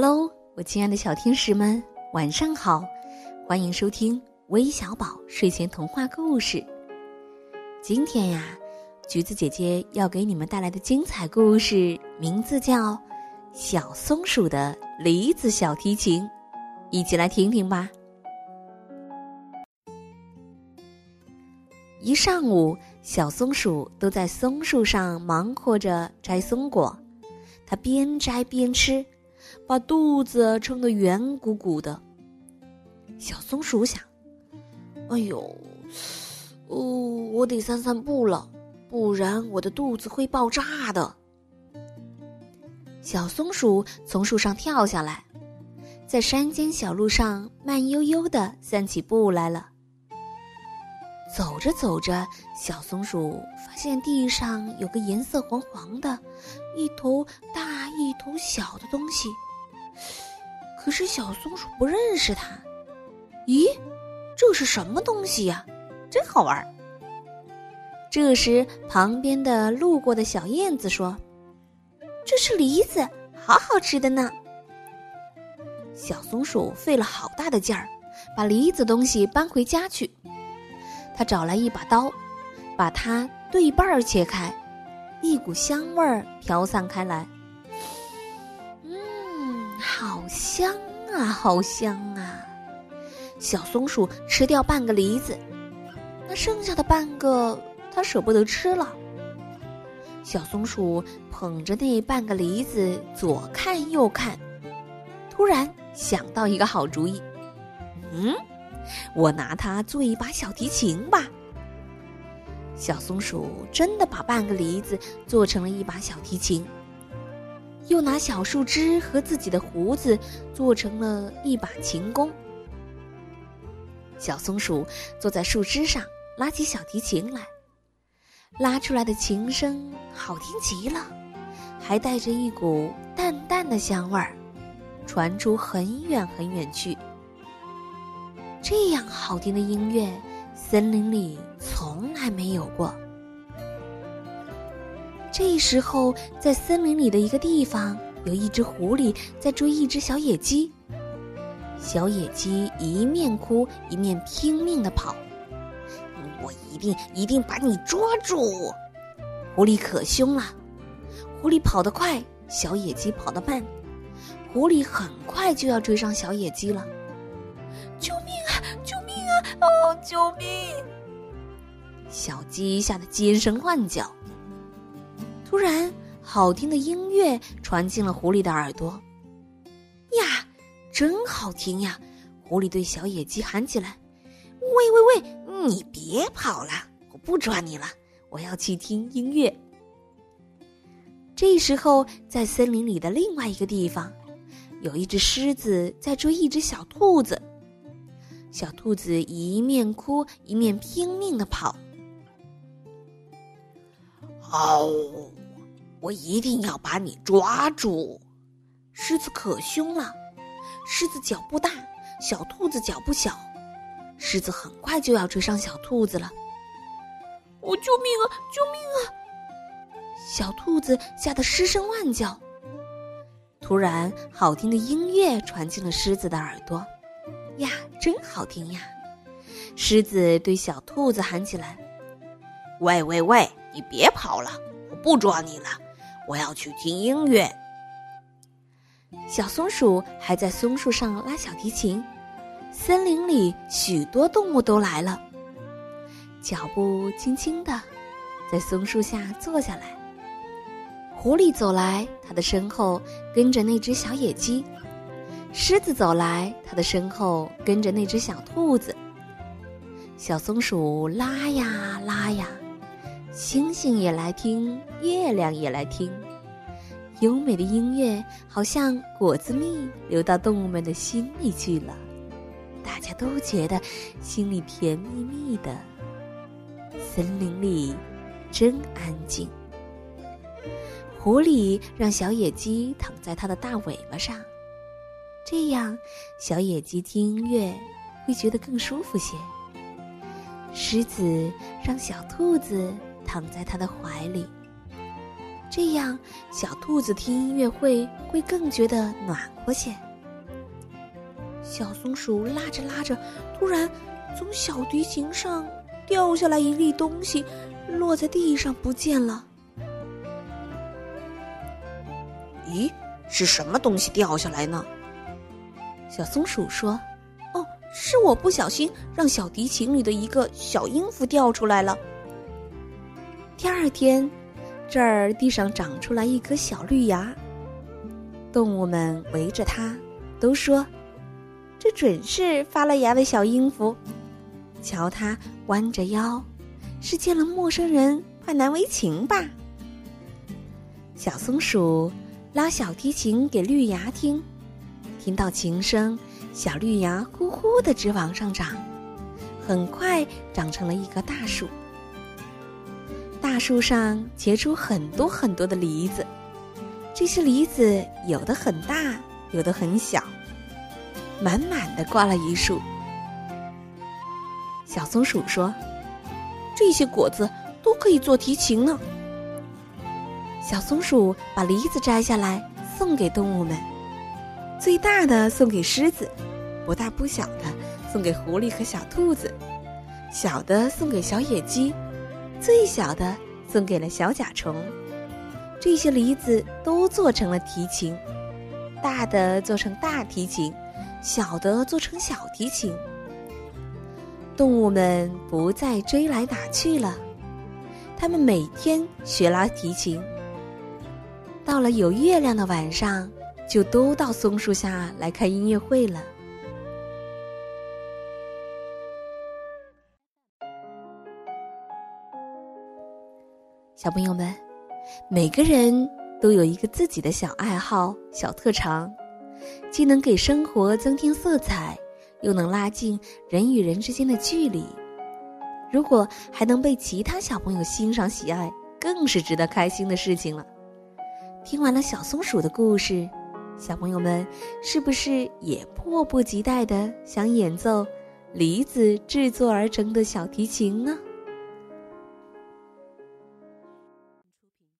Hello，我亲爱的小天使们，晚上好！欢迎收听微小宝睡前童话故事。今天呀，橘子姐姐要给你们带来的精彩故事名字叫《小松鼠的梨子小提琴》，一起来听听吧。一上午，小松鼠都在松树上忙活着摘松果，它边摘边吃。把肚子撑得圆鼓鼓的。小松鼠想：“哎呦，哦，我得散散步了，不然我的肚子会爆炸的。”小松鼠从树上跳下来，在山间小路上慢悠悠的散起步来了。走着走着，小松鼠发现地上有个颜色黄黄的、一头大一头小的东西。可是小松鼠不认识它。咦，这是什么东西呀？真好玩。这时，旁边的路过的小燕子说：“这是梨子，好好吃的呢。”小松鼠费了好大的劲儿，把梨子东西搬回家去。他找来一把刀，把它对半儿切开，一股香味儿飘散开来。香啊，好香啊！小松鼠吃掉半个梨子，那剩下的半个它舍不得吃了。小松鼠捧着那半个梨子左看右看，突然想到一个好主意。嗯，我拿它做一把小提琴吧。小松鼠真的把半个梨子做成了一把小提琴。又拿小树枝和自己的胡子做成了一把琴弓。小松鼠坐在树枝上，拉起小提琴来，拉出来的琴声好听极了，还带着一股淡淡的香味儿，传出很远很远去。这样好听的音乐，森林里从来没有过。这时候，在森林里的一个地方，有一只狐狸在追一只小野鸡。小野鸡一面哭一面拼命的跑，我一定一定把你捉住！狐狸可凶了，狐狸跑得快，小野鸡跑得慢，狐狸很快就要追上小野鸡了。救命啊！救命啊！哦，救命！小鸡吓得尖声乱叫。突然，好听的音乐传进了狐狸的耳朵。呀，真好听呀！狐狸对小野鸡喊起来：“喂喂喂，你别跑了，我不抓你了，我要去听音乐。”这时候，在森林里的另外一个地方，有一只狮子在追一只小兔子。小兔子一面哭一面拼命的跑。哦。我一定要把你抓住！狮子可凶了，狮子脚步大，小兔子脚步小，狮子很快就要追上小兔子了。我救命啊！救命啊！小兔子吓得失声乱叫。突然，好听的音乐传进了狮子的耳朵，呀，真好听呀！狮子对小兔子喊起来：“喂喂喂，你别跑了，我不抓你了。”我要去听音乐。小松鼠还在松树上拉小提琴，森林里许多动物都来了，脚步轻轻的，在松树下坐下来。狐狸走来，它的身后跟着那只小野鸡；狮子走来，它的身后跟着那只小兔子。小松鼠拉呀拉呀。星星也来听，月亮也来听，优美的音乐好像果子蜜流到动物们的心里去了，大家都觉得心里甜蜜蜜的。森林里真安静。狐狸让小野鸡躺在它的大尾巴上，这样小野鸡听音乐会觉得更舒服些。狮子让小兔子。躺在他的怀里，这样小兔子听音乐会会更觉得暖和些。小松鼠拉着拉着，突然从小提琴上掉下来一粒东西，落在地上不见了。咦，是什么东西掉下来呢？小松鼠说：“哦，是我不小心让小提琴里的一个小音符掉出来了。”第二天，这儿地上长出来一颗小绿芽。动物们围着它，都说：“这准是发了芽的小音符。”瞧它弯着腰，是见了陌生人怕难为情吧？小松鼠。拉小提琴给绿芽听，听到琴声，小绿芽呼呼的直往上长，很快长成了一棵大树。树上结出很多很多的梨子，这些梨子有的很大，有的很小，满满的挂了一树。小松鼠说：“这些果子都可以做提琴呢。”小松鼠把梨子摘下来送给动物们，最大的送给狮子，不大不小的送给狐狸和小兔子，小的送给小野鸡，最小的送给了小甲虫。这些梨子都做成了提琴，大的做成大提琴，小的做成小提琴。动物们不再追来打去了，他们每天学拉提琴。到了有月亮的晚上，就都到松树下来看音乐会了。小朋友们，每个人都有一个自己的小爱好、小特长，既能给生活增添色彩，又能拉近人与人之间的距离。如果还能被其他小朋友欣赏、喜爱，更是值得开心的事情了。听完了小松鼠的故事，小朋友们是不是也迫不及待的想演奏梨子制作而成的小提琴呢？